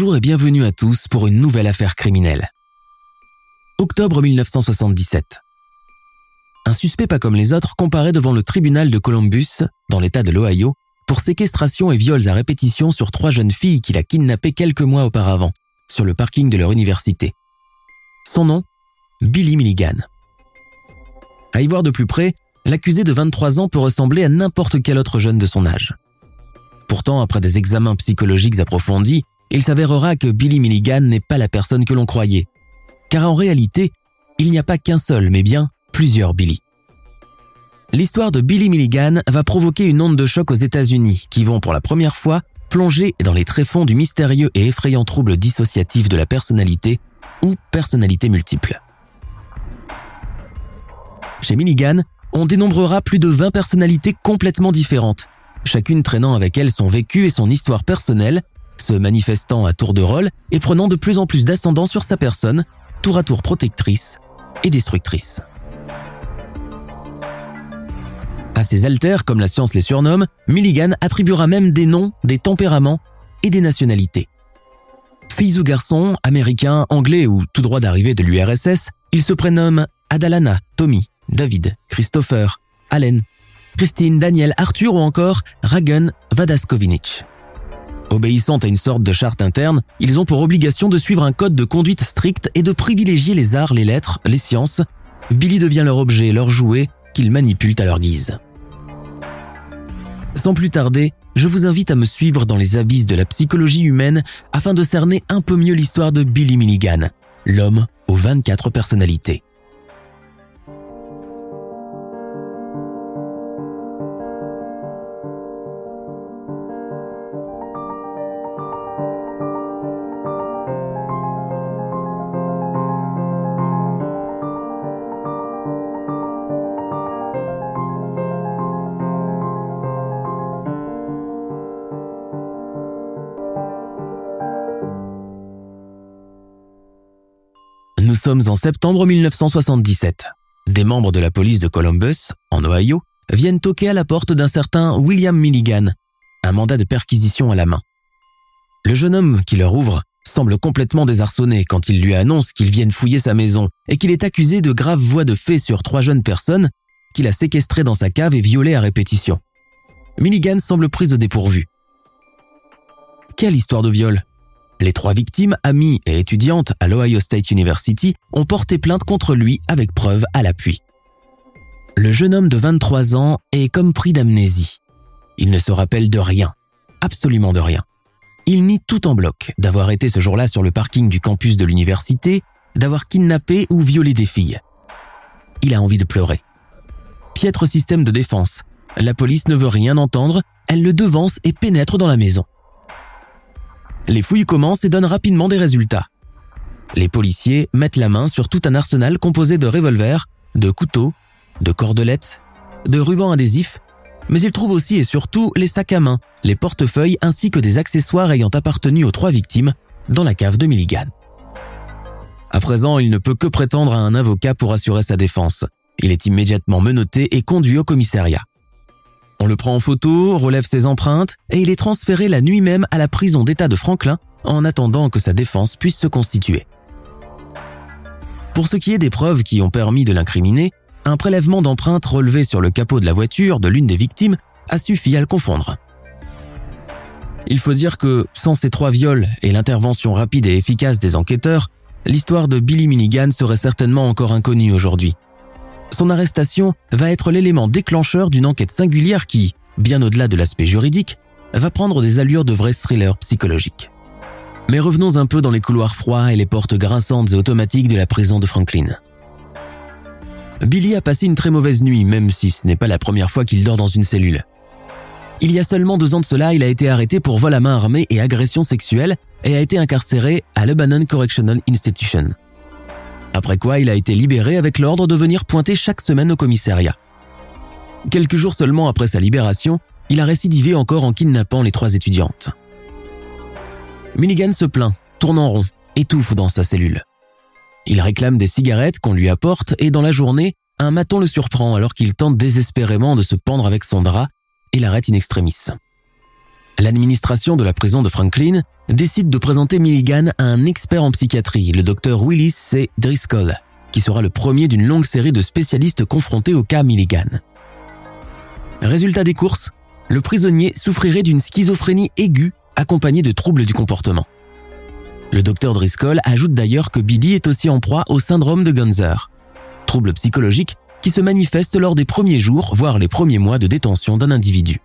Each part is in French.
Bonjour et bienvenue à tous pour une nouvelle affaire criminelle. Octobre 1977. Un suspect pas comme les autres comparaît devant le tribunal de Columbus, dans l'état de l'Ohio, pour séquestration et viols à répétition sur trois jeunes filles qu'il a kidnappées quelques mois auparavant, sur le parking de leur université. Son nom Billy Milligan. À y voir de plus près, l'accusé de 23 ans peut ressembler à n'importe quel autre jeune de son âge. Pourtant, après des examens psychologiques approfondis, il s'avérera que Billy Milligan n'est pas la personne que l'on croyait. Car en réalité, il n'y a pas qu'un seul, mais bien plusieurs Billy. L'histoire de Billy Milligan va provoquer une onde de choc aux États-Unis, qui vont pour la première fois plonger dans les tréfonds du mystérieux et effrayant trouble dissociatif de la personnalité ou personnalité multiple. Chez Milligan, on dénombrera plus de 20 personnalités complètement différentes, chacune traînant avec elle son vécu et son histoire personnelle, manifestant à tour de rôle et prenant de plus en plus d'ascendant sur sa personne, tour à tour protectrice et destructrice. À ces altères, comme la science les surnomme, Milligan attribuera même des noms, des tempéraments et des nationalités. Fils ou garçons, américains, anglais ou tout droit d'arrivée de l'URSS, il se prénomme Adalana, Tommy, David, Christopher, Allen, Christine, Daniel, Arthur ou encore Ragun Vadaskovinic. Obéissant à une sorte de charte interne, ils ont pour obligation de suivre un code de conduite strict et de privilégier les arts, les lettres, les sciences. Billy devient leur objet, leur jouet, qu'ils manipulent à leur guise. Sans plus tarder, je vous invite à me suivre dans les abysses de la psychologie humaine afin de cerner un peu mieux l'histoire de Billy Milligan, l'homme aux 24 personnalités. En septembre 1977. Des membres de la police de Columbus, en Ohio, viennent toquer à la porte d'un certain William Milligan, un mandat de perquisition à la main. Le jeune homme qui leur ouvre semble complètement désarçonné quand il lui annonce qu'ils viennent fouiller sa maison et qu'il est accusé de graves voies de fait sur trois jeunes personnes qu'il a séquestrées dans sa cave et violées à répétition. Milligan semble prise au dépourvu. Quelle histoire de viol les trois victimes, amies et étudiantes à l'Ohio State University, ont porté plainte contre lui avec preuve à l'appui. Le jeune homme de 23 ans est comme pris d'amnésie. Il ne se rappelle de rien, absolument de rien. Il nie tout en bloc d'avoir été ce jour-là sur le parking du campus de l'université, d'avoir kidnappé ou violé des filles. Il a envie de pleurer. Piètre système de défense. La police ne veut rien entendre, elle le devance et pénètre dans la maison. Les fouilles commencent et donnent rapidement des résultats. Les policiers mettent la main sur tout un arsenal composé de revolvers, de couteaux, de cordelettes, de rubans adhésifs, mais ils trouvent aussi et surtout les sacs à main, les portefeuilles ainsi que des accessoires ayant appartenu aux trois victimes dans la cave de Milligan. À présent, il ne peut que prétendre à un avocat pour assurer sa défense. Il est immédiatement menotté et conduit au commissariat. On le prend en photo, relève ses empreintes et il est transféré la nuit même à la prison d'État de Franklin en attendant que sa défense puisse se constituer. Pour ce qui est des preuves qui ont permis de l'incriminer, un prélèvement d'empreintes relevé sur le capot de la voiture de l'une des victimes a suffi à le confondre. Il faut dire que, sans ces trois viols et l'intervention rapide et efficace des enquêteurs, l'histoire de Billy Minigan serait certainement encore inconnue aujourd'hui. Son arrestation va être l'élément déclencheur d'une enquête singulière qui, bien au-delà de l'aspect juridique, va prendre des allures de vrai thriller psychologique. Mais revenons un peu dans les couloirs froids et les portes grinçantes et automatiques de la prison de Franklin. Billy a passé une très mauvaise nuit, même si ce n'est pas la première fois qu'il dort dans une cellule. Il y a seulement deux ans de cela, il a été arrêté pour vol à main armée et agression sexuelle et a été incarcéré à Lebanon Correctional Institution. Après quoi, il a été libéré avec l'ordre de venir pointer chaque semaine au commissariat. Quelques jours seulement après sa libération, il a récidivé encore en kidnappant les trois étudiantes. Milligan se plaint, tourne en rond, étouffe dans sa cellule. Il réclame des cigarettes qu'on lui apporte et dans la journée, un maton le surprend alors qu'il tente désespérément de se pendre avec son drap et l'arrête in extremis. L'administration de la prison de Franklin décide de présenter Milligan à un expert en psychiatrie, le docteur Willis C. Driscoll, qui sera le premier d'une longue série de spécialistes confrontés au cas Milligan. Résultat des courses, le prisonnier souffrirait d'une schizophrénie aiguë accompagnée de troubles du comportement. Le docteur Driscoll ajoute d'ailleurs que Billy est aussi en proie au syndrome de Gunzer, trouble psychologique qui se manifeste lors des premiers jours, voire les premiers mois de détention d'un individu.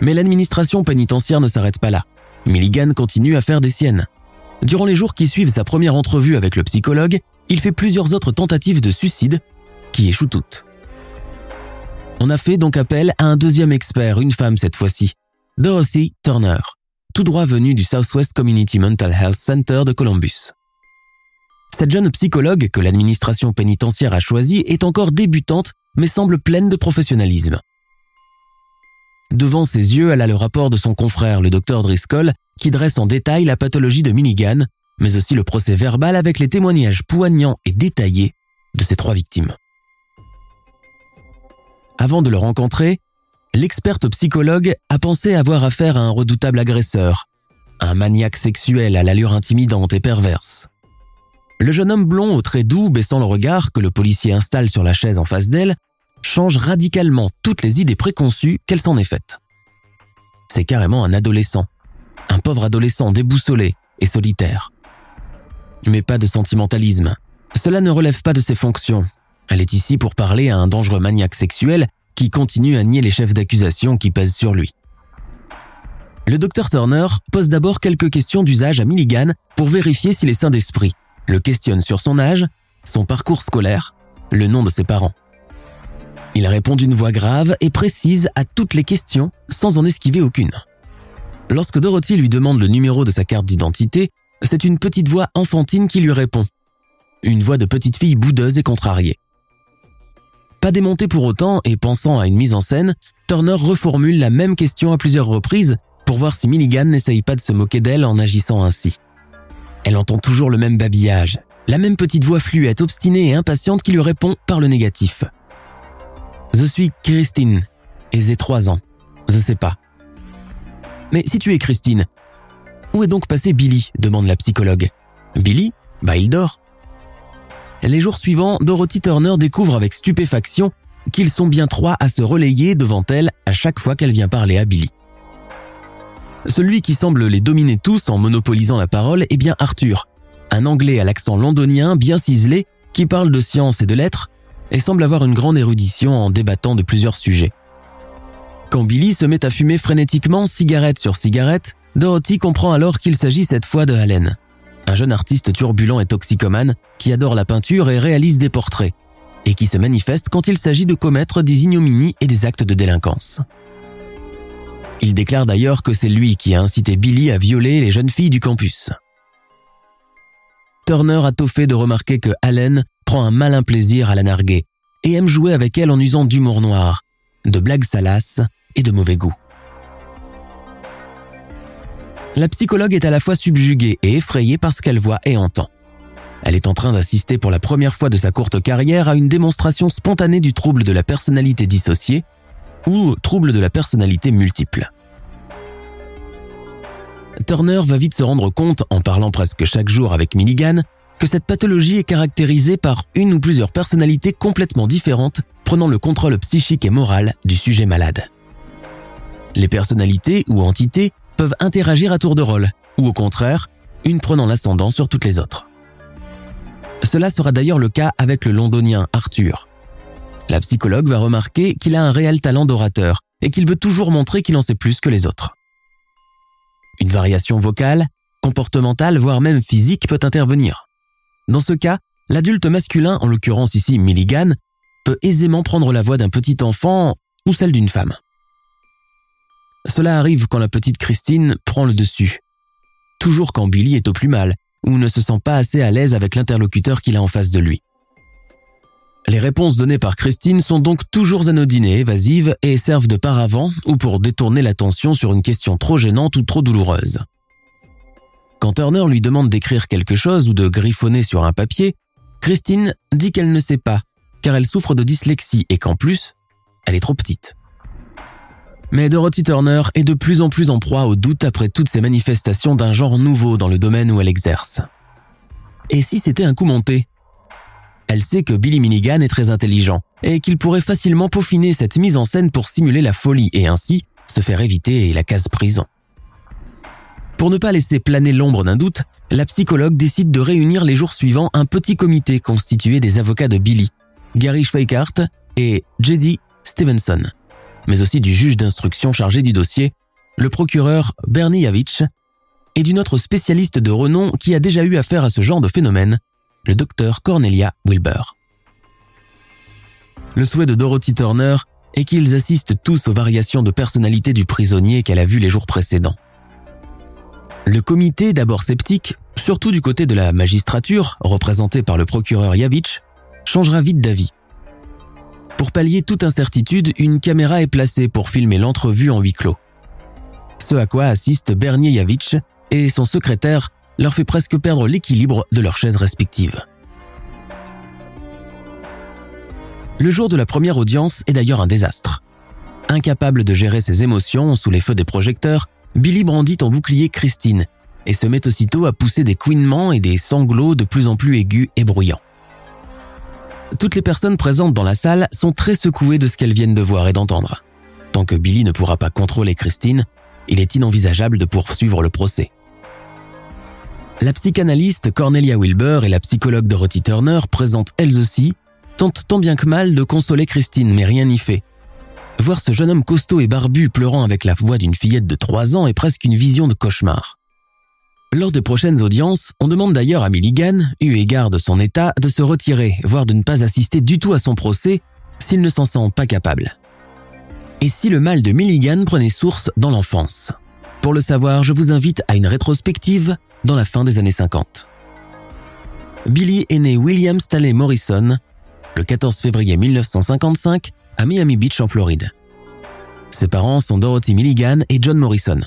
Mais l'administration pénitentiaire ne s'arrête pas là. Milligan continue à faire des siennes. Durant les jours qui suivent sa première entrevue avec le psychologue, il fait plusieurs autres tentatives de suicide qui échouent toutes. On a fait donc appel à un deuxième expert, une femme cette fois-ci, Dorothy Turner, tout droit venue du Southwest Community Mental Health Center de Columbus. Cette jeune psychologue que l'administration pénitentiaire a choisie est encore débutante mais semble pleine de professionnalisme. Devant ses yeux, elle a le rapport de son confrère, le docteur Driscoll, qui dresse en détail la pathologie de Milligan, mais aussi le procès verbal avec les témoignages poignants et détaillés de ces trois victimes. Avant de le rencontrer, l'experte psychologue a pensé avoir affaire à un redoutable agresseur, un maniaque sexuel à l'allure intimidante et perverse. Le jeune homme blond aux traits doux baissant le regard que le policier installe sur la chaise en face d'elle change radicalement toutes les idées préconçues qu'elle s'en est faites. C'est carrément un adolescent, un pauvre adolescent déboussolé et solitaire. Mais pas de sentimentalisme. Cela ne relève pas de ses fonctions. Elle est ici pour parler à un dangereux maniaque sexuel qui continue à nier les chefs d'accusation qui pèsent sur lui. Le docteur Turner pose d'abord quelques questions d'usage à Milligan pour vérifier s'il est sain d'esprit. Le questionne sur son âge, son parcours scolaire, le nom de ses parents. Il répond d'une voix grave et précise à toutes les questions sans en esquiver aucune. Lorsque Dorothy lui demande le numéro de sa carte d'identité, c'est une petite voix enfantine qui lui répond. Une voix de petite fille boudeuse et contrariée. Pas démontée pour autant et pensant à une mise en scène, Turner reformule la même question à plusieurs reprises pour voir si Milligan n'essaye pas de se moquer d'elle en agissant ainsi. Elle entend toujours le même babillage, la même petite voix fluette, obstinée et impatiente qui lui répond par le négatif. Je suis Christine et j'ai trois ans. Je sais pas. Mais si tu es Christine, où est donc passé Billy demande la psychologue. Billy? Bah il dort. Les jours suivants, Dorothy Turner découvre avec stupéfaction qu'ils sont bien trois à se relayer devant elle à chaque fois qu'elle vient parler à Billy. Celui qui semble les dominer tous en monopolisant la parole est bien Arthur, un Anglais à l'accent londonien bien ciselé qui parle de science et de lettres et semble avoir une grande érudition en débattant de plusieurs sujets. Quand Billy se met à fumer frénétiquement cigarette sur cigarette, Dorothy comprend alors qu'il s'agit cette fois de Allen, un jeune artiste turbulent et toxicomane qui adore la peinture et réalise des portraits, et qui se manifeste quand il s'agit de commettre des ignominies et des actes de délinquance. Il déclare d'ailleurs que c'est lui qui a incité Billy à violer les jeunes filles du campus. Turner a tôt fait de remarquer que Allen prend un malin plaisir à la narguer et aime jouer avec elle en usant d'humour noir, de blagues salaces et de mauvais goût. La psychologue est à la fois subjuguée et effrayée par ce qu'elle voit et entend. Elle est en train d'assister pour la première fois de sa courte carrière à une démonstration spontanée du trouble de la personnalité dissociée ou trouble de la personnalité multiple. Turner va vite se rendre compte, en parlant presque chaque jour avec Milligan, que cette pathologie est caractérisée par une ou plusieurs personnalités complètement différentes prenant le contrôle psychique et moral du sujet malade. Les personnalités ou entités peuvent interagir à tour de rôle, ou au contraire, une prenant l'ascendant sur toutes les autres. Cela sera d'ailleurs le cas avec le londonien Arthur. La psychologue va remarquer qu'il a un réel talent d'orateur et qu'il veut toujours montrer qu'il en sait plus que les autres. Une variation vocale, comportementale, voire même physique peut intervenir. Dans ce cas, l'adulte masculin, en l'occurrence ici Milligan, peut aisément prendre la voix d'un petit enfant ou celle d'une femme. Cela arrive quand la petite Christine prend le dessus. Toujours quand Billy est au plus mal ou ne se sent pas assez à l'aise avec l'interlocuteur qu'il a en face de lui. Les réponses données par Christine sont donc toujours anodines et évasives et servent de paravent ou pour détourner l'attention sur une question trop gênante ou trop douloureuse. Quand Turner lui demande d'écrire quelque chose ou de griffonner sur un papier, Christine dit qu'elle ne sait pas, car elle souffre de dyslexie et qu'en plus, elle est trop petite. Mais Dorothy Turner est de plus en plus en proie au doute après toutes ces manifestations d'un genre nouveau dans le domaine où elle exerce. Et si c'était un coup monté? Elle sait que Billy Milligan est très intelligent et qu'il pourrait facilement peaufiner cette mise en scène pour simuler la folie et ainsi se faire éviter la case prison. Pour ne pas laisser planer l'ombre d'un doute, la psychologue décide de réunir les jours suivants un petit comité constitué des avocats de Billy, Gary Schweikart et J.D. Stevenson mais aussi du juge d'instruction chargé du dossier, le procureur Bernie Yavich, et d'une autre spécialiste de renom qui a déjà eu affaire à ce genre de phénomène, le docteur Cornelia Wilbur. Le souhait de Dorothy Turner est qu'ils assistent tous aux variations de personnalité du prisonnier qu'elle a vu les jours précédents. Le comité, d'abord sceptique, surtout du côté de la magistrature, représenté par le procureur Yavich, changera vite d'avis. Pour pallier toute incertitude, une caméra est placée pour filmer l'entrevue en huis clos. Ce à quoi assiste Bernier Yavitch et son secrétaire leur fait presque perdre l'équilibre de leurs chaises respectives. Le jour de la première audience est d'ailleurs un désastre. Incapable de gérer ses émotions sous les feux des projecteurs, Billy brandit en bouclier Christine et se met aussitôt à pousser des couinements et des sanglots de plus en plus aigus et bruyants. Toutes les personnes présentes dans la salle sont très secouées de ce qu'elles viennent de voir et d'entendre. Tant que Billy ne pourra pas contrôler Christine, il est inenvisageable de poursuivre le procès. La psychanalyste Cornelia Wilbur et la psychologue Dorothy Turner, présentes elles aussi, tentent tant bien que mal de consoler Christine, mais rien n'y fait. Voir ce jeune homme costaud et barbu pleurant avec la voix d'une fillette de 3 ans est presque une vision de cauchemar. Lors des prochaines audiences, on demande d'ailleurs à Milligan, eu égard de son état, de se retirer, voire de ne pas assister du tout à son procès s'il ne s'en sent pas capable. Et si le mal de Milligan prenait source dans l'enfance? Pour le savoir, je vous invite à une rétrospective dans la fin des années 50. Billy est né William Stanley Morrison le 14 février 1955 à Miami Beach en Floride. Ses parents sont Dorothy Milligan et John Morrison.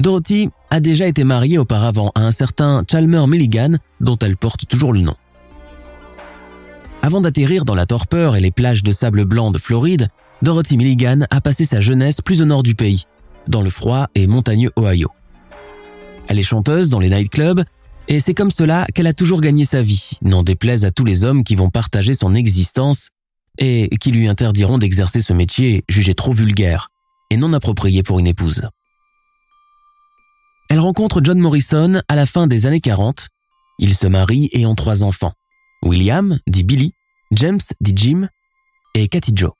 Dorothy a déjà été mariée auparavant à un certain Chalmer Milligan dont elle porte toujours le nom. Avant d'atterrir dans la torpeur et les plages de sable blanc de Floride, Dorothy Milligan a passé sa jeunesse plus au nord du pays, dans le froid et montagneux Ohio. Elle est chanteuse dans les nightclubs et c'est comme cela qu'elle a toujours gagné sa vie, n'en déplaise à tous les hommes qui vont partager son existence et qui lui interdiront d'exercer ce métier jugé trop vulgaire et non approprié pour une épouse. Elle rencontre John Morrison à la fin des années 40. Ils se marient et ont trois enfants. William, dit Billy, James, dit Jim, et Cathy Joe.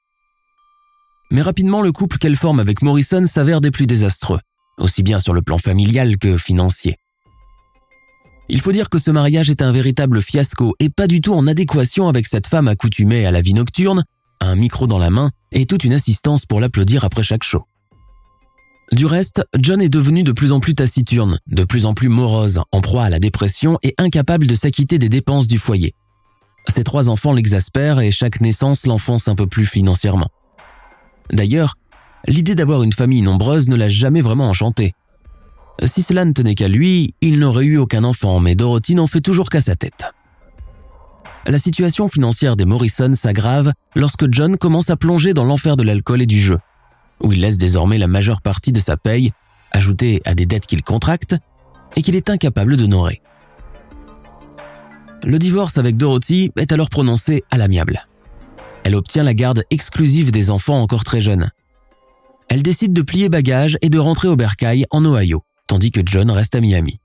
Mais rapidement, le couple qu'elle forme avec Morrison s'avère des plus désastreux, aussi bien sur le plan familial que financier. Il faut dire que ce mariage est un véritable fiasco et pas du tout en adéquation avec cette femme accoutumée à la vie nocturne, un micro dans la main et toute une assistance pour l'applaudir après chaque show. Du reste, John est devenu de plus en plus taciturne, de plus en plus morose, en proie à la dépression et incapable de s'acquitter des dépenses du foyer. Ses trois enfants l'exaspèrent et chaque naissance l'enfonce un peu plus financièrement. D'ailleurs, l'idée d'avoir une famille nombreuse ne l'a jamais vraiment enchanté. Si cela ne tenait qu'à lui, il n'aurait eu aucun enfant, mais Dorothy n'en fait toujours qu'à sa tête. La situation financière des Morrison s'aggrave lorsque John commence à plonger dans l'enfer de l'alcool et du jeu où il laisse désormais la majeure partie de sa paye, ajoutée à des dettes qu'il contracte, et qu'il est incapable d'honorer. Le divorce avec Dorothy est alors prononcé à l'amiable. Elle obtient la garde exclusive des enfants encore très jeunes. Elle décide de plier bagages et de rentrer au Bercail en Ohio, tandis que John reste à Miami.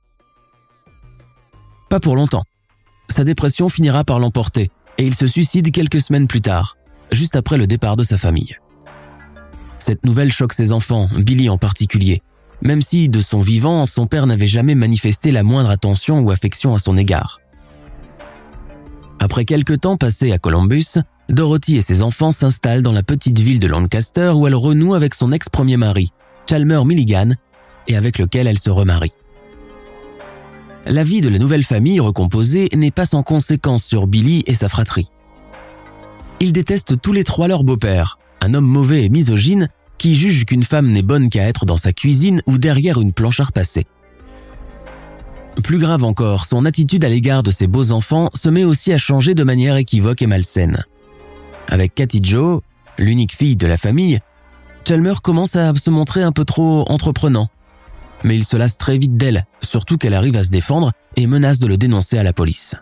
Pas pour longtemps. Sa dépression finira par l'emporter et il se suicide quelques semaines plus tard, juste après le départ de sa famille. Cette nouvelle choque ses enfants, Billy en particulier, même si, de son vivant, son père n'avait jamais manifesté la moindre attention ou affection à son égard. Après quelques temps passés à Columbus, Dorothy et ses enfants s'installent dans la petite ville de Lancaster où elle renoue avec son ex-premier mari, Chalmer Milligan, et avec lequel elle se remarie. La vie de la nouvelle famille recomposée n'est pas sans conséquence sur Billy et sa fratrie. Ils détestent tous les trois leur beau-père, un homme mauvais et misogyne qui juge qu'une femme n'est bonne qu'à être dans sa cuisine ou derrière une planche à repasser. Plus grave encore, son attitude à l'égard de ses beaux enfants se met aussi à changer de manière équivoque et malsaine. Avec Cathy Joe, l'unique fille de la famille, Chalmer commence à se montrer un peu trop entreprenant. Mais il se lasse très vite d'elle, surtout qu'elle arrive à se défendre et menace de le dénoncer à la police.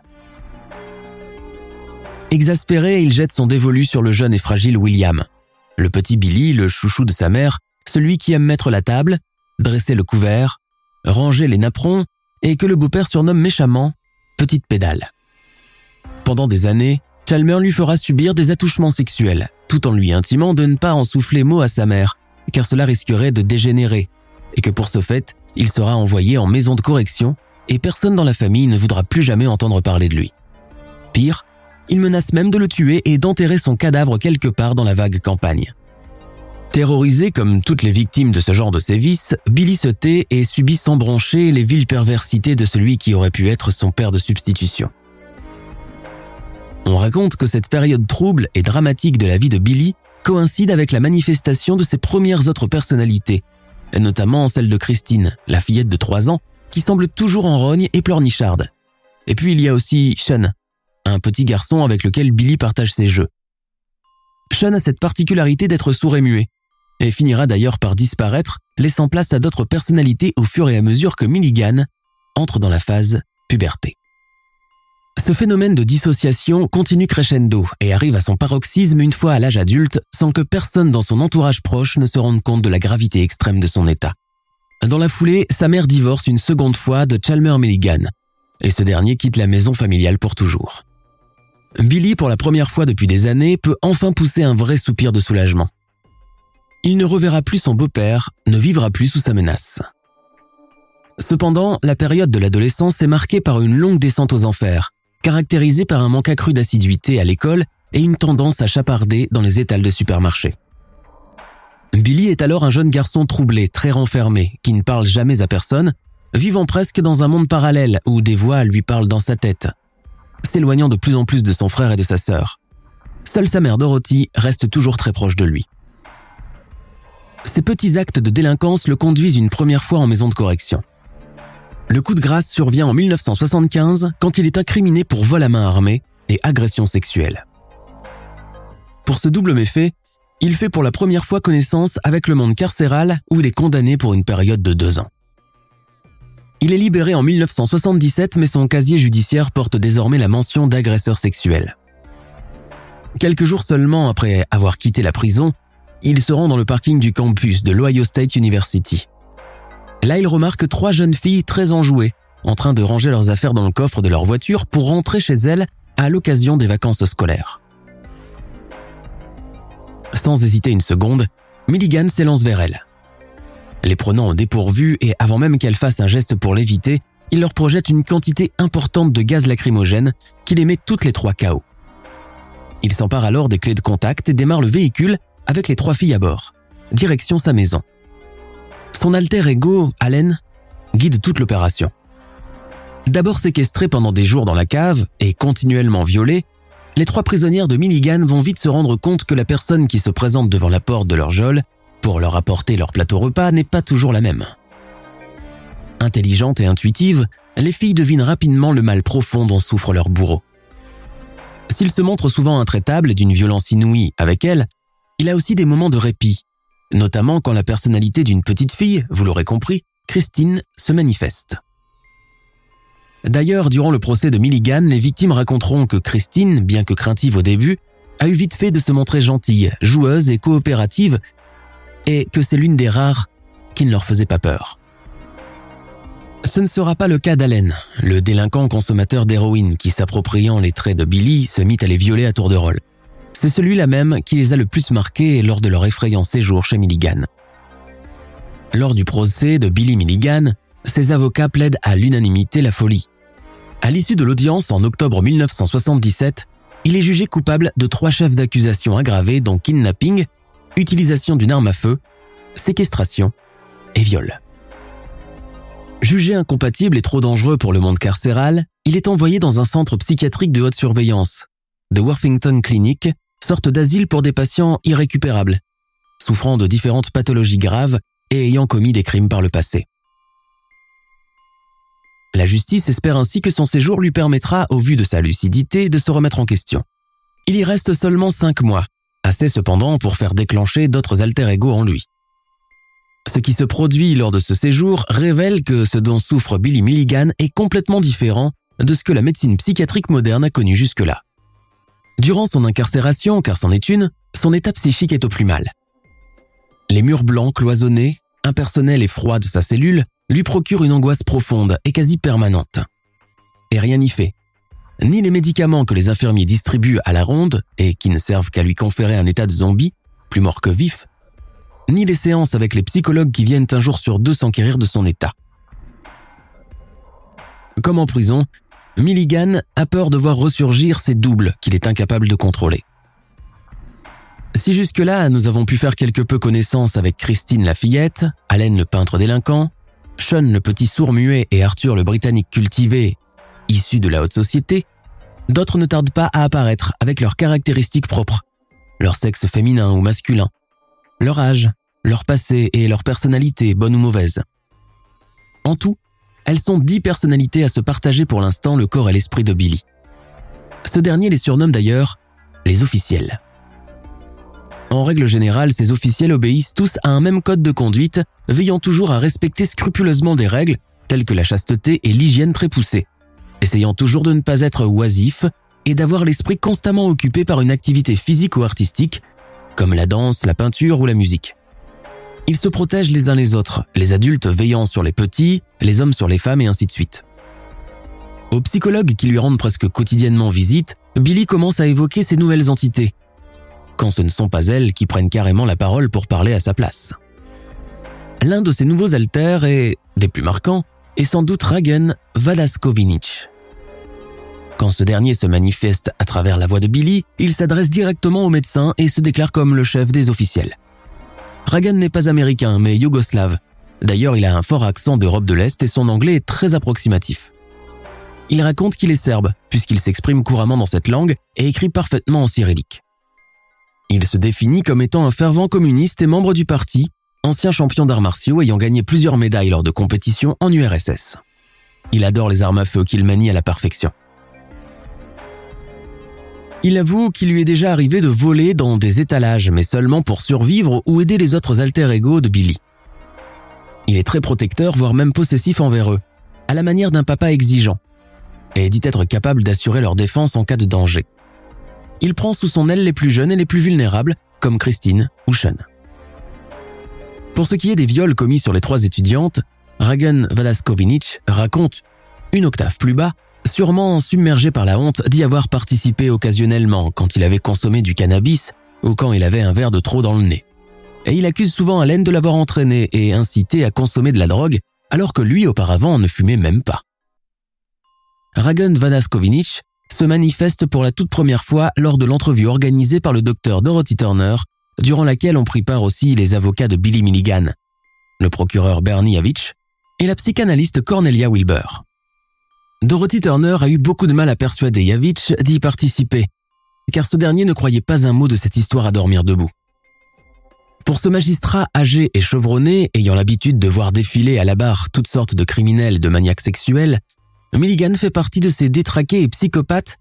Exaspéré, il jette son dévolu sur le jeune et fragile William, le petit Billy, le chouchou de sa mère, celui qui aime mettre la table, dresser le couvert, ranger les napperons et que le beau-père surnomme méchamment Petite Pédale. Pendant des années, Chalmer lui fera subir des attouchements sexuels, tout en lui intimant de ne pas en souffler mot à sa mère, car cela risquerait de dégénérer, et que pour ce fait, il sera envoyé en maison de correction et personne dans la famille ne voudra plus jamais entendre parler de lui. Pire, il menace même de le tuer et d'enterrer son cadavre quelque part dans la vague campagne. Terrorisé comme toutes les victimes de ce genre de sévices, Billy se tait et subit sans broncher les viles perversités de celui qui aurait pu être son père de substitution. On raconte que cette période trouble et dramatique de la vie de Billy coïncide avec la manifestation de ses premières autres personnalités, notamment celle de Christine, la fillette de 3 ans, qui semble toujours en rogne et pleurnicharde. Et puis il y a aussi Sean, un petit garçon avec lequel Billy partage ses jeux. Sean a cette particularité d'être sourd et muet, et finira d'ailleurs par disparaître, laissant place à d'autres personnalités au fur et à mesure que Milligan entre dans la phase puberté. Ce phénomène de dissociation continue crescendo et arrive à son paroxysme une fois à l'âge adulte sans que personne dans son entourage proche ne se rende compte de la gravité extrême de son état. Dans la foulée, sa mère divorce une seconde fois de Chalmer Milligan et ce dernier quitte la maison familiale pour toujours. Billy, pour la première fois depuis des années, peut enfin pousser un vrai soupir de soulagement. Il ne reverra plus son beau-père, ne vivra plus sous sa menace. Cependant, la période de l'adolescence est marquée par une longue descente aux enfers, caractérisée par un manque accru d'assiduité à l'école et une tendance à chaparder dans les étals de supermarché. Billy est alors un jeune garçon troublé, très renfermé, qui ne parle jamais à personne, vivant presque dans un monde parallèle où des voix lui parlent dans sa tête, s'éloignant de plus en plus de son frère et de sa sœur. Seule sa mère Dorothy reste toujours très proche de lui. Ces petits actes de délinquance le conduisent une première fois en maison de correction. Le coup de grâce survient en 1975 quand il est incriminé pour vol à main armée et agression sexuelle. Pour ce double méfait, il fait pour la première fois connaissance avec le monde carcéral où il est condamné pour une période de deux ans. Il est libéré en 1977 mais son casier judiciaire porte désormais la mention d'agresseur sexuel. Quelques jours seulement après avoir quitté la prison, il se rend dans le parking du campus de l'Ohio State University. Là, il remarque trois jeunes filles très enjouées, en train de ranger leurs affaires dans le coffre de leur voiture pour rentrer chez elles à l'occasion des vacances scolaires. Sans hésiter une seconde, Milligan s'élance vers elles. Les prenant en dépourvu et avant même qu'elles fassent un geste pour l'éviter, il leur projette une quantité importante de gaz lacrymogène qui les met toutes les trois KO. Il s'empare alors des clés de contact et démarre le véhicule avec les trois filles à bord. Direction sa maison. Son alter ego, Allen, guide toute l'opération. D'abord séquestrées pendant des jours dans la cave et continuellement violées, les trois prisonnières de Milligan vont vite se rendre compte que la personne qui se présente devant la porte de leur geôle pour leur apporter leur plateau repas n'est pas toujours la même. Intelligentes et intuitives, les filles devinent rapidement le mal profond dont souffre leur bourreau. S'il se montre souvent intraitable et d'une violence inouïe avec elles, il a aussi des moments de répit, notamment quand la personnalité d'une petite fille, vous l'aurez compris, Christine, se manifeste. D'ailleurs, durant le procès de Milligan, les victimes raconteront que Christine, bien que craintive au début, a eu vite fait de se montrer gentille, joueuse et coopérative, et que c'est l'une des rares qui ne leur faisait pas peur. Ce ne sera pas le cas d'Allen, le délinquant consommateur d'héroïne qui, s'appropriant les traits de Billy, se mit à les violer à tour de rôle. C'est celui-là même qui les a le plus marqués lors de leur effrayant séjour chez Milligan. Lors du procès de Billy Milligan, ses avocats plaident à l'unanimité la folie. À l'issue de l'audience en octobre 1977, il est jugé coupable de trois chefs d'accusation aggravés dont kidnapping, utilisation d'une arme à feu, séquestration et viol. Jugé incompatible et trop dangereux pour le monde carcéral, il est envoyé dans un centre psychiatrique de haute surveillance, The Worthington Clinic, sorte d'asile pour des patients irrécupérables, souffrant de différentes pathologies graves et ayant commis des crimes par le passé. La justice espère ainsi que son séjour lui permettra, au vu de sa lucidité, de se remettre en question. Il y reste seulement cinq mois, assez cependant pour faire déclencher d'autres alter ego en lui. Ce qui se produit lors de ce séjour révèle que ce dont souffre Billy Milligan est complètement différent de ce que la médecine psychiatrique moderne a connu jusque-là. Durant son incarcération, car c'en est une, son état psychique est au plus mal. Les murs blancs cloisonnés, impersonnels et froids de sa cellule lui procurent une angoisse profonde et quasi permanente. Et rien n'y fait. Ni les médicaments que les infirmiers distribuent à la ronde et qui ne servent qu'à lui conférer un état de zombie, plus mort que vif, ni les séances avec les psychologues qui viennent un jour sur deux s'enquérir de son état. Comme en prison, Milligan a peur de voir ressurgir ses doubles qu'il est incapable de contrôler. Si jusque-là nous avons pu faire quelque peu connaissance avec Christine la fillette, Allen le peintre délinquant, Sean le petit sourd muet et Arthur le britannique cultivé, issus de la haute société, d'autres ne tardent pas à apparaître avec leurs caractéristiques propres, leur sexe féminin ou masculin, leur âge, leur passé et leur personnalité, bonne ou mauvaise. En tout, elles sont dix personnalités à se partager pour l'instant le corps et l'esprit de Billy. Ce dernier les surnomme d'ailleurs les officiels. En règle générale, ces officiels obéissent tous à un même code de conduite, veillant toujours à respecter scrupuleusement des règles telles que la chasteté et l'hygiène très poussée, essayant toujours de ne pas être oisifs et d'avoir l'esprit constamment occupé par une activité physique ou artistique, comme la danse, la peinture ou la musique. Ils se protègent les uns les autres, les adultes veillant sur les petits, les hommes sur les femmes et ainsi de suite. Aux psychologues qui lui rendent presque quotidiennement visite, Billy commence à évoquer ces nouvelles entités, quand ce ne sont pas elles qui prennent carrément la parole pour parler à sa place. L'un de ces nouveaux alters et des plus marquants, est sans doute Ragen Vadaskovinic. Quand ce dernier se manifeste à travers la voix de Billy, il s'adresse directement au médecin et se déclare comme le chef des officiels. Ragan n'est pas américain, mais yougoslave. D'ailleurs, il a un fort accent d'Europe de l'Est et son anglais est très approximatif. Il raconte qu'il est serbe, puisqu'il s'exprime couramment dans cette langue et écrit parfaitement en cyrillique. Il se définit comme étant un fervent communiste et membre du parti, ancien champion d'arts martiaux ayant gagné plusieurs médailles lors de compétitions en URSS. Il adore les armes à feu qu'il manie à la perfection. Il avoue qu'il lui est déjà arrivé de voler dans des étalages, mais seulement pour survivre ou aider les autres alter ego de Billy. Il est très protecteur, voire même possessif envers eux, à la manière d'un papa exigeant, et dit être capable d'assurer leur défense en cas de danger il prend sous son aile les plus jeunes et les plus vulnérables, comme Christine ou Sean. Pour ce qui est des viols commis sur les trois étudiantes, Ragan Vadaskovinic raconte, une octave plus bas, sûrement submergé par la honte d'y avoir participé occasionnellement quand il avait consommé du cannabis ou quand il avait un verre de trop dans le nez. Et il accuse souvent Alain de l'avoir entraîné et incité à consommer de la drogue alors que lui auparavant ne fumait même pas. Ragan Vadaskovinic se manifeste pour la toute première fois lors de l'entrevue organisée par le docteur Dorothy Turner, durant laquelle ont pris part aussi les avocats de Billy Milligan, le procureur Bernie Yavich et la psychanalyste Cornelia Wilbur. Dorothy Turner a eu beaucoup de mal à persuader Yavich d'y participer, car ce dernier ne croyait pas un mot de cette histoire à dormir debout. Pour ce magistrat âgé et chevronné, ayant l'habitude de voir défiler à la barre toutes sortes de criminels et de maniaques sexuels, Milligan fait partie de ces détraqués et psychopathes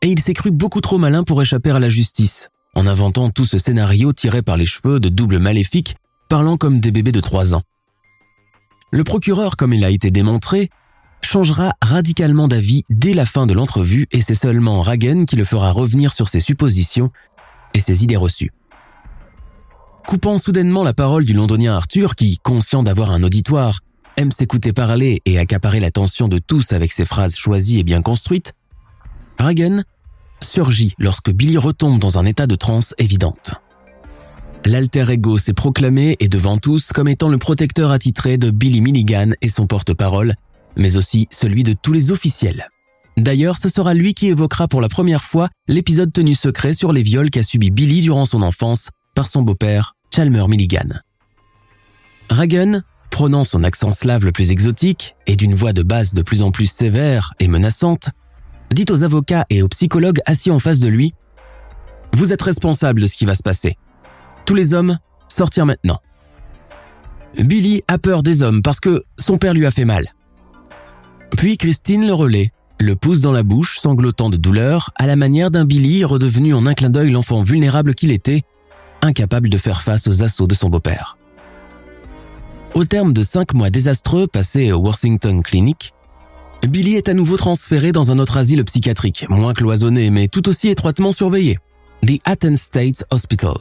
et il s'est cru beaucoup trop malin pour échapper à la justice, en inventant tout ce scénario tiré par les cheveux de doubles maléfiques parlant comme des bébés de 3 ans. Le procureur, comme il a été démontré, changera radicalement d'avis dès la fin de l'entrevue et c'est seulement Ragen qui le fera revenir sur ses suppositions et ses idées reçues. Coupant soudainement la parole du londonien Arthur qui, conscient d'avoir un auditoire, aime s'écouter parler et accaparer l'attention de tous avec ses phrases choisies et bien construites, Reagan surgit lorsque Billy retombe dans un état de transe évidente. l'alter ego s'est proclamé et devant tous comme étant le protecteur attitré de Billy Milligan et son porte-parole, mais aussi celui de tous les officiels. D'ailleurs, ce sera lui qui évoquera pour la première fois l'épisode tenu secret sur les viols qu'a subi Billy durant son enfance par son beau-père, Chalmer Milligan. Ragan, prenant son accent slave le plus exotique et d'une voix de basse de plus en plus sévère et menaçante, dit aux avocats et aux psychologues assis en face de lui Vous êtes responsable de ce qui va se passer. Tous les hommes, sortir maintenant. Billy a peur des hommes parce que son père lui a fait mal. Puis Christine le relaie, le pousse dans la bouche, sanglotant de douleur, à la manière d'un Billy redevenu en un clin d'œil l'enfant vulnérable qu'il était, incapable de faire face aux assauts de son beau-père. Au terme de cinq mois désastreux passés au Worthington Clinic, Billy est à nouveau transféré dans un autre asile psychiatrique, moins cloisonné mais tout aussi étroitement surveillé, The Athens State Hospital.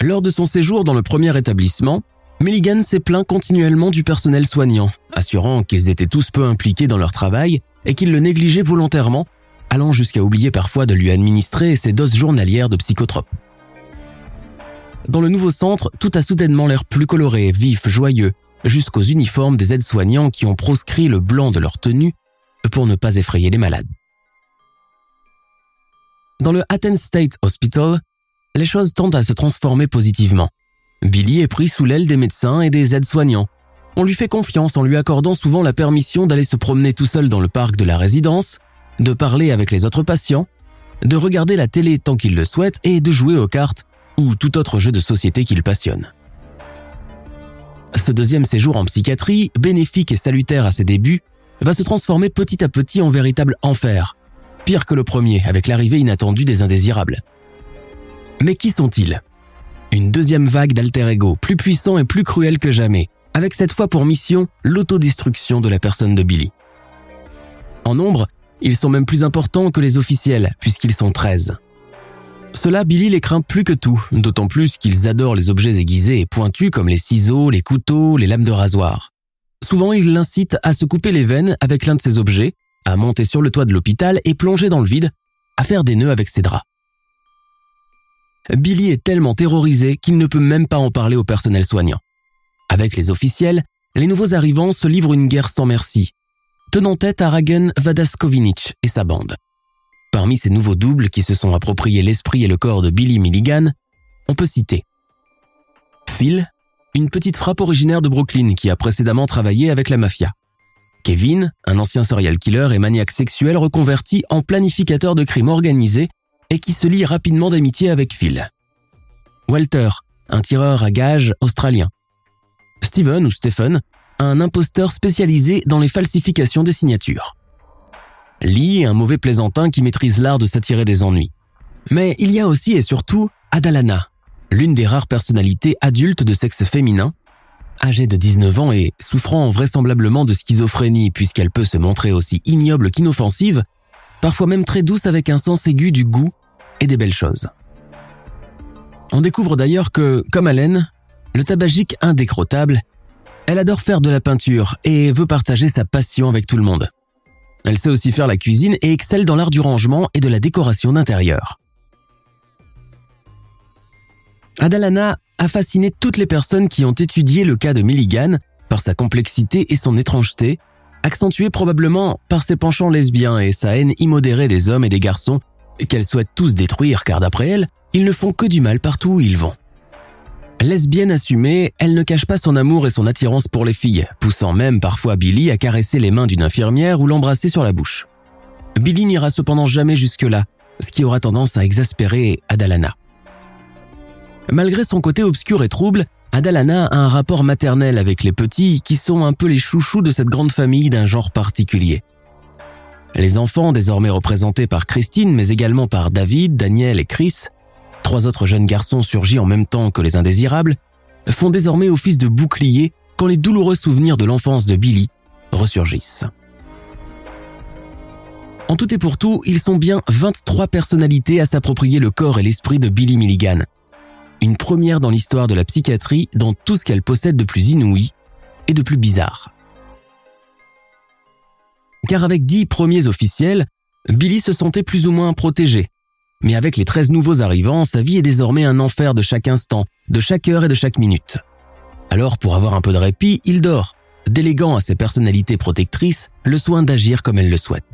Lors de son séjour dans le premier établissement, Milligan s'est plaint continuellement du personnel soignant, assurant qu'ils étaient tous peu impliqués dans leur travail et qu'ils le négligeaient volontairement, allant jusqu'à oublier parfois de lui administrer ses doses journalières de psychotropes. Dans le nouveau centre, tout a soudainement l'air plus coloré, vif, joyeux, jusqu'aux uniformes des aides-soignants qui ont proscrit le blanc de leur tenue pour ne pas effrayer les malades. Dans le Athens State Hospital, les choses tendent à se transformer positivement. Billy est pris sous l'aile des médecins et des aides-soignants. On lui fait confiance en lui accordant souvent la permission d'aller se promener tout seul dans le parc de la résidence, de parler avec les autres patients, de regarder la télé tant qu'il le souhaite et de jouer aux cartes ou tout autre jeu de société qu'il passionne. Ce deuxième séjour en psychiatrie, bénéfique et salutaire à ses débuts, va se transformer petit à petit en véritable enfer, pire que le premier avec l'arrivée inattendue des indésirables. Mais qui sont-ils? Une deuxième vague d'alter ego, plus puissant et plus cruel que jamais, avec cette fois pour mission l'autodestruction de la personne de Billy. En nombre, ils sont même plus importants que les officiels, puisqu'ils sont 13. Cela, Billy les craint plus que tout, d'autant plus qu'ils adorent les objets aiguisés et pointus comme les ciseaux, les couteaux, les lames de rasoir. Souvent, ils l'incitent à se couper les veines avec l'un de ces objets, à monter sur le toit de l'hôpital et plonger dans le vide, à faire des nœuds avec ses draps. Billy est tellement terrorisé qu'il ne peut même pas en parler au personnel soignant. Avec les officiels, les nouveaux arrivants se livrent une guerre sans merci, tenant tête à Ragen Vadaskovinic et sa bande. Parmi ces nouveaux doubles qui se sont appropriés l'esprit et le corps de Billy Milligan, on peut citer Phil, une petite frappe originaire de Brooklyn qui a précédemment travaillé avec la mafia. Kevin, un ancien serial killer et maniaque sexuel reconverti en planificateur de crimes organisés et qui se lie rapidement d'amitié avec Phil. Walter, un tireur à gages australien. Steven ou Stephen, un imposteur spécialisé dans les falsifications des signatures. Lee, un mauvais plaisantin qui maîtrise l'art de s'attirer des ennuis. Mais il y a aussi et surtout Adalana, l'une des rares personnalités adultes de sexe féminin, âgée de 19 ans et souffrant vraisemblablement de schizophrénie puisqu'elle peut se montrer aussi ignoble qu'inoffensive, parfois même très douce avec un sens aigu du goût des belles choses. On découvre d'ailleurs que, comme Allen, le tabagique indécrottable, elle adore faire de la peinture et veut partager sa passion avec tout le monde. Elle sait aussi faire la cuisine et excelle dans l'art du rangement et de la décoration d'intérieur. Adalana a fasciné toutes les personnes qui ont étudié le cas de Milligan par sa complexité et son étrangeté, accentuée probablement par ses penchants lesbiens et sa haine immodérée des hommes et des garçons qu'elle souhaite tous détruire car d'après elle, ils ne font que du mal partout où ils vont. Lesbienne assumée, elle ne cache pas son amour et son attirance pour les filles, poussant même parfois Billy à caresser les mains d'une infirmière ou l'embrasser sur la bouche. Billy n'ira cependant jamais jusque-là, ce qui aura tendance à exaspérer Adalana. Malgré son côté obscur et trouble, Adalana a un rapport maternel avec les petits qui sont un peu les chouchous de cette grande famille d'un genre particulier. Les enfants, désormais représentés par Christine, mais également par David, Daniel et Chris, trois autres jeunes garçons surgis en même temps que les indésirables, font désormais office de bouclier quand les douloureux souvenirs de l'enfance de Billy ressurgissent. En tout et pour tout, ils sont bien 23 personnalités à s'approprier le corps et l'esprit de Billy Milligan. Une première dans l'histoire de la psychiatrie dans tout ce qu'elle possède de plus inouï et de plus bizarre. Car avec dix premiers officiels, Billy se sentait plus ou moins protégé, Mais avec les 13 nouveaux arrivants, sa vie est désormais un enfer de chaque instant, de chaque heure et de chaque minute. Alors pour avoir un peu de répit, il dort, déléguant à ses personnalités protectrices le soin d'agir comme elles le souhaitent.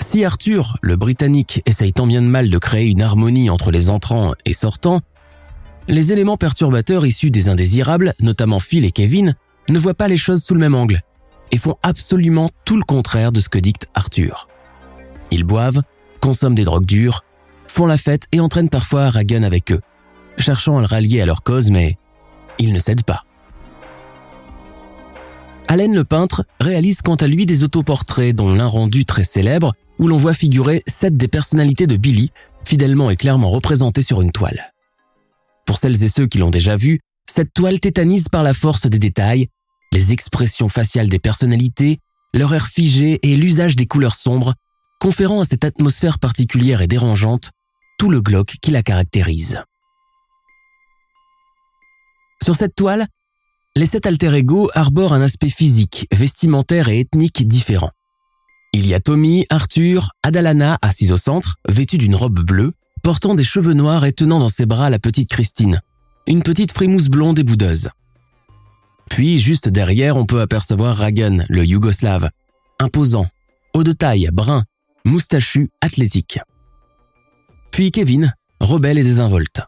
Si Arthur, le Britannique, essaye tant bien de mal de créer une harmonie entre les entrants et sortants, les éléments perturbateurs issus des indésirables, notamment Phil et Kevin, ne voient pas les choses sous le même angle et font absolument tout le contraire de ce que dicte Arthur. Ils boivent, consomment des drogues dures, font la fête et entraînent parfois Ragan avec eux, cherchant à le rallier à leur cause, mais ils ne cèdent pas. Allen le peintre réalise quant à lui des autoportraits dont l'un rendu très célèbre où l'on voit figurer sept des personnalités de Billy, fidèlement et clairement représentées sur une toile. Pour celles et ceux qui l'ont déjà vu, cette toile tétanise par la force des détails, les expressions faciales des personnalités, leur air figé et l'usage des couleurs sombres, conférant à cette atmosphère particulière et dérangeante tout le glauque qui la caractérise. Sur cette toile, les sept alter ego arborent un aspect physique, vestimentaire et ethnique différent. Il y a Tommy, Arthur, Adalana, assise au centre, vêtue d'une robe bleue, portant des cheveux noirs et tenant dans ses bras la petite Christine, une petite frimousse blonde et boudeuse. Puis, juste derrière, on peut apercevoir Ragan, le Yougoslave, imposant, haut de taille, brun, moustachu, athlétique. Puis Kevin, rebelle et désinvolte.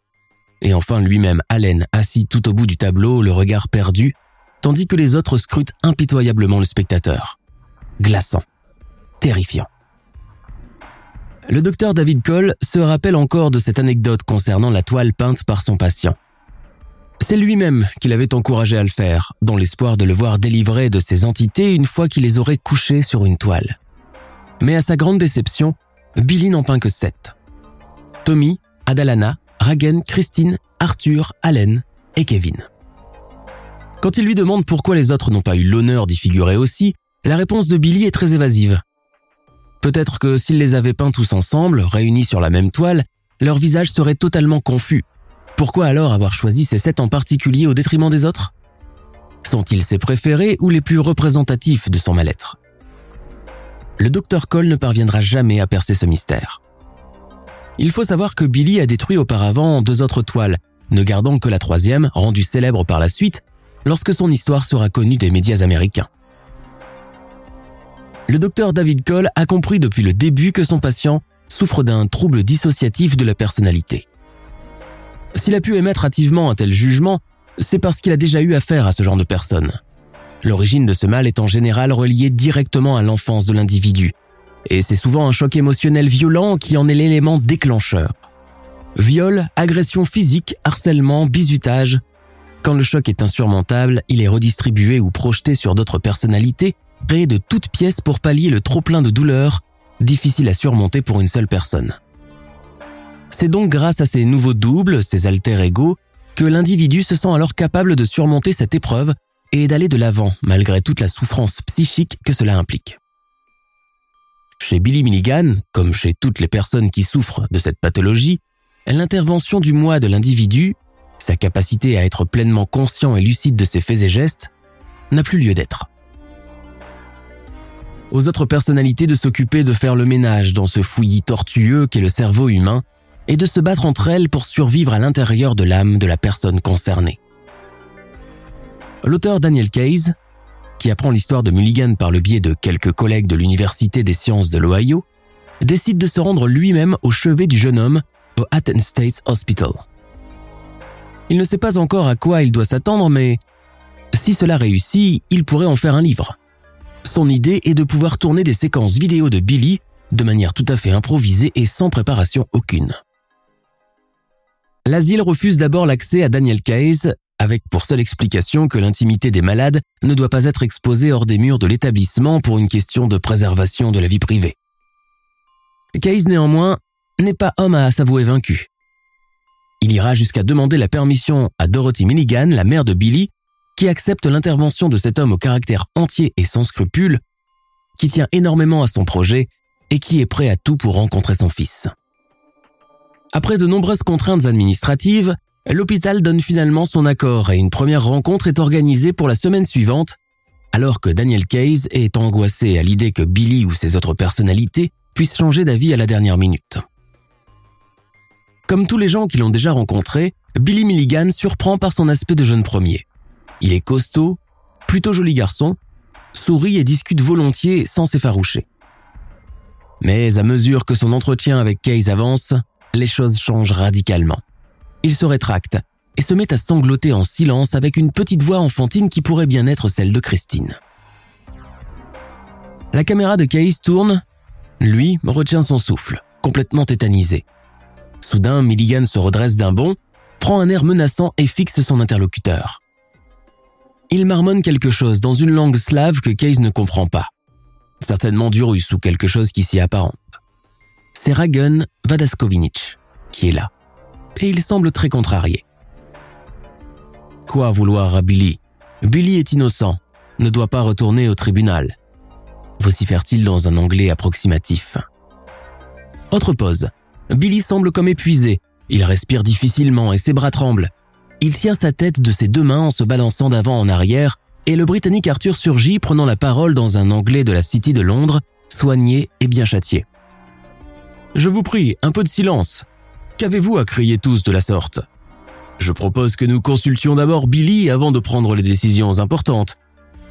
Et enfin lui-même, Allen, assis tout au bout du tableau, le regard perdu, tandis que les autres scrutent impitoyablement le spectateur. Glaçant. Terrifiant. Le docteur David Cole se rappelle encore de cette anecdote concernant la toile peinte par son patient. C'est lui-même qui l'avait encouragé à le faire, dans l'espoir de le voir délivré de ces entités une fois qu'il les aurait couchées sur une toile. Mais à sa grande déception, Billy n'en peint que sept. Tommy, Adalana, Ragen, Christine, Arthur, Allen et Kevin. Quand il lui demande pourquoi les autres n'ont pas eu l'honneur d'y figurer aussi, la réponse de Billy est très évasive. Peut-être que s'il les avait peints tous ensemble, réunis sur la même toile, leur visage serait totalement confus. Pourquoi alors avoir choisi ces sept en particulier au détriment des autres? Sont-ils ses préférés ou les plus représentatifs de son mal-être? Le docteur Cole ne parviendra jamais à percer ce mystère. Il faut savoir que Billy a détruit auparavant deux autres toiles, ne gardant que la troisième, rendue célèbre par la suite, lorsque son histoire sera connue des médias américains le docteur David Cole a compris depuis le début que son patient souffre d'un trouble dissociatif de la personnalité. S'il a pu émettre hâtivement un tel jugement, c'est parce qu'il a déjà eu affaire à ce genre de personnes. L'origine de ce mal est en général reliée directement à l'enfance de l'individu, et c'est souvent un choc émotionnel violent qui en est l'élément déclencheur. Viol, agression physique, harcèlement, bizutage. Quand le choc est insurmontable, il est redistribué ou projeté sur d'autres personnalités créé de toutes pièces pour pallier le trop-plein de douleur, difficile à surmonter pour une seule personne. C'est donc grâce à ces nouveaux doubles, ces alter ego, que l'individu se sent alors capable de surmonter cette épreuve et d'aller de l'avant malgré toute la souffrance psychique que cela implique. Chez Billy Milligan, comme chez toutes les personnes qui souffrent de cette pathologie, l'intervention du moi de l'individu, sa capacité à être pleinement conscient et lucide de ses faits et gestes, n'a plus lieu d'être aux autres personnalités de s'occuper de faire le ménage dans ce fouillis tortueux qu'est le cerveau humain et de se battre entre elles pour survivre à l'intérieur de l'âme de la personne concernée. L'auteur Daniel Case, qui apprend l'histoire de Mulligan par le biais de quelques collègues de l'Université des sciences de l'Ohio, décide de se rendre lui-même au chevet du jeune homme au Athens State Hospital. Il ne sait pas encore à quoi il doit s'attendre, mais si cela réussit, il pourrait en faire un livre. Son idée est de pouvoir tourner des séquences vidéo de Billy de manière tout à fait improvisée et sans préparation aucune. L'asile refuse d'abord l'accès à Daniel Case, avec pour seule explication que l'intimité des malades ne doit pas être exposée hors des murs de l'établissement pour une question de préservation de la vie privée. Case néanmoins n'est pas homme à s'avouer vaincu. Il ira jusqu'à demander la permission à Dorothy Milligan, la mère de Billy, qui accepte l'intervention de cet homme au caractère entier et sans scrupules, qui tient énormément à son projet et qui est prêt à tout pour rencontrer son fils. Après de nombreuses contraintes administratives, l'hôpital donne finalement son accord et une première rencontre est organisée pour la semaine suivante, alors que Daniel Case est angoissé à l'idée que Billy ou ses autres personnalités puissent changer d'avis à la dernière minute. Comme tous les gens qui l'ont déjà rencontré, Billy Milligan surprend par son aspect de jeune premier. Il est costaud, plutôt joli garçon, sourit et discute volontiers sans s'effaroucher. Mais à mesure que son entretien avec Case avance, les choses changent radicalement. Il se rétracte et se met à sangloter en silence avec une petite voix enfantine qui pourrait bien être celle de Christine. La caméra de Case tourne, lui retient son souffle, complètement tétanisé. Soudain, Milligan se redresse d'un bond, prend un air menaçant et fixe son interlocuteur. Il marmonne quelque chose dans une langue slave que Case ne comprend pas. Certainement du russe ou quelque chose qui s'y apparente. C'est Ragun Vadaskovinic qui est là. Et il semble très contrarié. Quoi vouloir à Billy? Billy est innocent, ne doit pas retourner au tribunal. Vocifère-t-il dans un anglais approximatif? Autre pause. Billy semble comme épuisé. Il respire difficilement et ses bras tremblent. Il tient sa tête de ses deux mains en se balançant d'avant en arrière, et le Britannique Arthur surgit prenant la parole dans un anglais de la City de Londres, soigné et bien châtié. Je vous prie, un peu de silence. Qu'avez-vous à crier tous de la sorte? Je propose que nous consultions d'abord Billy avant de prendre les décisions importantes.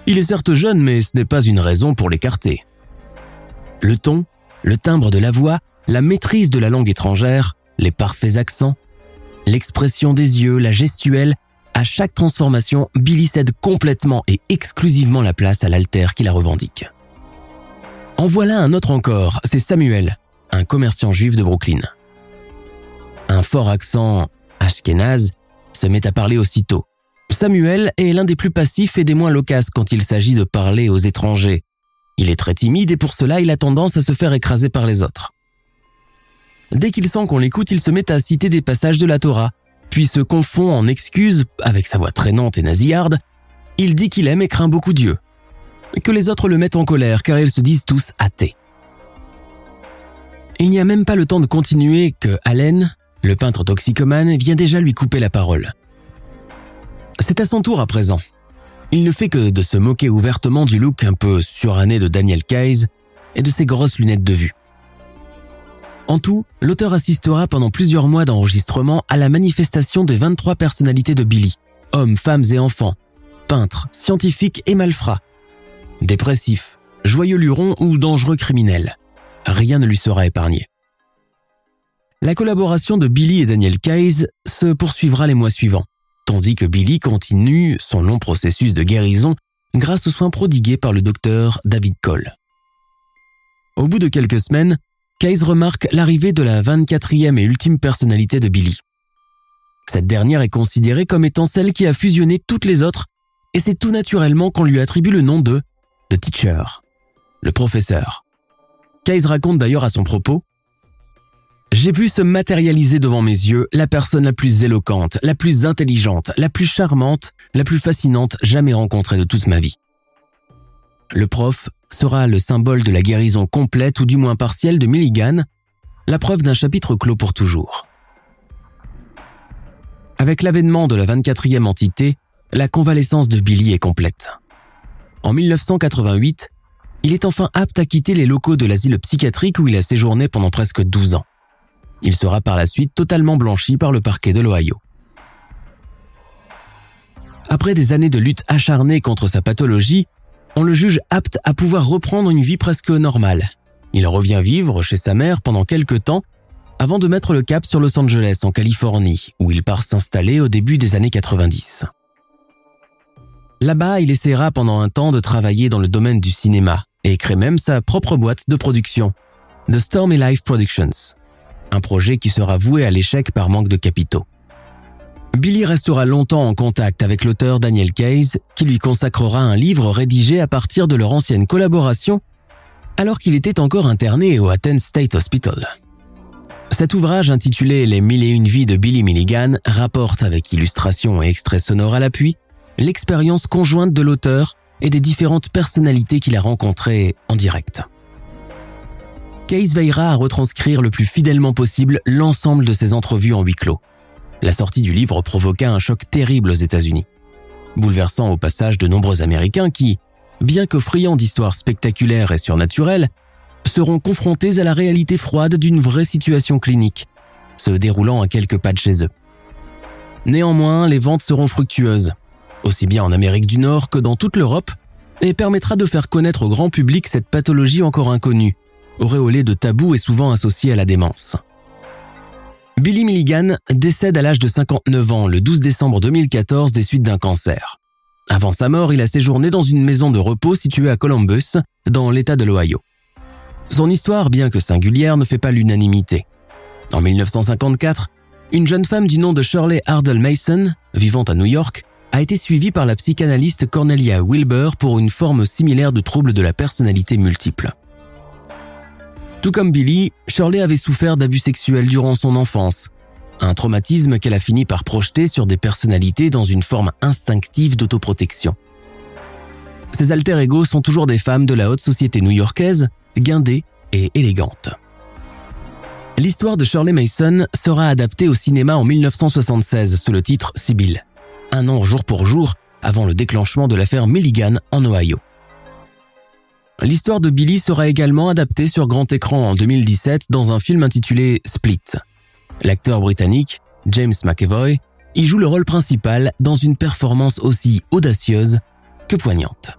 Il est certes jeune, mais ce n'est pas une raison pour l'écarter. Le ton, le timbre de la voix, la maîtrise de la langue étrangère, les parfaits accents, l'expression des yeux, la gestuelle, à chaque transformation, Billy cède complètement et exclusivement la place à l'alter qui la revendique. En voilà un autre encore, c'est Samuel, un commerçant juif de Brooklyn. Un fort accent ashkénaze se met à parler aussitôt. Samuel est l'un des plus passifs et des moins loquaces quand il s'agit de parler aux étrangers. Il est très timide et pour cela il a tendance à se faire écraser par les autres. Dès qu'il sent qu'on l'écoute, il se met à citer des passages de la Torah, puis se confond en excuses avec sa voix traînante et nasillarde. Il dit qu'il aime et craint beaucoup Dieu. Que les autres le mettent en colère car ils se disent tous athées. Il n'y a même pas le temps de continuer que Allen, le peintre toxicomane, vient déjà lui couper la parole. C'est à son tour à présent. Il ne fait que de se moquer ouvertement du look un peu suranné de Daniel Keyes et de ses grosses lunettes de vue. En tout, l'auteur assistera pendant plusieurs mois d'enregistrement à la manifestation des 23 personnalités de Billy, hommes, femmes et enfants, peintres, scientifiques et malfrats, dépressifs, joyeux lurons ou dangereux criminels. Rien ne lui sera épargné. La collaboration de Billy et Daniel Keyes se poursuivra les mois suivants, tandis que Billy continue son long processus de guérison grâce aux soins prodigués par le docteur David Cole. Au bout de quelques semaines, Case remarque l'arrivée de la 24e et ultime personnalité de Billy. Cette dernière est considérée comme étant celle qui a fusionné toutes les autres, et c'est tout naturellement qu'on lui attribue le nom de The Teacher, le professeur. Case raconte d'ailleurs à son propos J'ai vu se matérialiser devant mes yeux la personne la plus éloquente, la plus intelligente, la plus charmante, la plus fascinante jamais rencontrée de toute ma vie. Le prof sera le symbole de la guérison complète ou du moins partielle de Milligan, la preuve d'un chapitre clos pour toujours. Avec l'avènement de la 24e entité, la convalescence de Billy est complète. En 1988, il est enfin apte à quitter les locaux de l'asile psychiatrique où il a séjourné pendant presque 12 ans. Il sera par la suite totalement blanchi par le parquet de l'Ohio. Après des années de lutte acharnée contre sa pathologie, on le juge apte à pouvoir reprendre une vie presque normale. Il revient vivre chez sa mère pendant quelques temps avant de mettre le cap sur Los Angeles en Californie, où il part s'installer au début des années 90. Là-bas, il essaiera pendant un temps de travailler dans le domaine du cinéma et crée même sa propre boîte de production, The Stormy Life Productions, un projet qui sera voué à l'échec par manque de capitaux. Billy restera longtemps en contact avec l'auteur Daniel Case, qui lui consacrera un livre rédigé à partir de leur ancienne collaboration, alors qu'il était encore interné au Athens State Hospital. Cet ouvrage intitulé Les mille et une vies de Billy Milligan rapporte avec illustrations et extraits sonores à l'appui l'expérience conjointe de l'auteur et des différentes personnalités qu'il a rencontrées en direct. Case veillera à retranscrire le plus fidèlement possible l'ensemble de ses entrevues en huis clos. La sortie du livre provoqua un choc terrible aux États-Unis, bouleversant au passage de nombreux Américains qui, bien que friands d'histoires spectaculaires et surnaturelles, seront confrontés à la réalité froide d'une vraie situation clinique, se déroulant à quelques pas de chez eux. Néanmoins, les ventes seront fructueuses, aussi bien en Amérique du Nord que dans toute l'Europe, et permettra de faire connaître au grand public cette pathologie encore inconnue, auréolée de tabous et souvent associée à la démence. Billy Milligan décède à l'âge de 59 ans le 12 décembre 2014 des suites d'un cancer. Avant sa mort, il a séjourné dans une maison de repos située à Columbus, dans l'État de l'Ohio. Son histoire, bien que singulière, ne fait pas l'unanimité. En 1954, une jeune femme du nom de Shirley Ardell Mason, vivant à New York, a été suivie par la psychanalyste Cornelia Wilbur pour une forme similaire de trouble de la personnalité multiple. Tout comme Billy, Shirley avait souffert d'abus sexuels durant son enfance, un traumatisme qu'elle a fini par projeter sur des personnalités dans une forme instinctive d'autoprotection. Ces alter égaux sont toujours des femmes de la haute société new-yorkaise, guindées et élégantes. L'histoire de Shirley Mason sera adaptée au cinéma en 1976 sous le titre Sibyl, un an jour pour jour avant le déclenchement de l'affaire Milligan en Ohio. L'histoire de Billy sera également adaptée sur grand écran en 2017 dans un film intitulé Split. L'acteur britannique, James McAvoy, y joue le rôle principal dans une performance aussi audacieuse que poignante.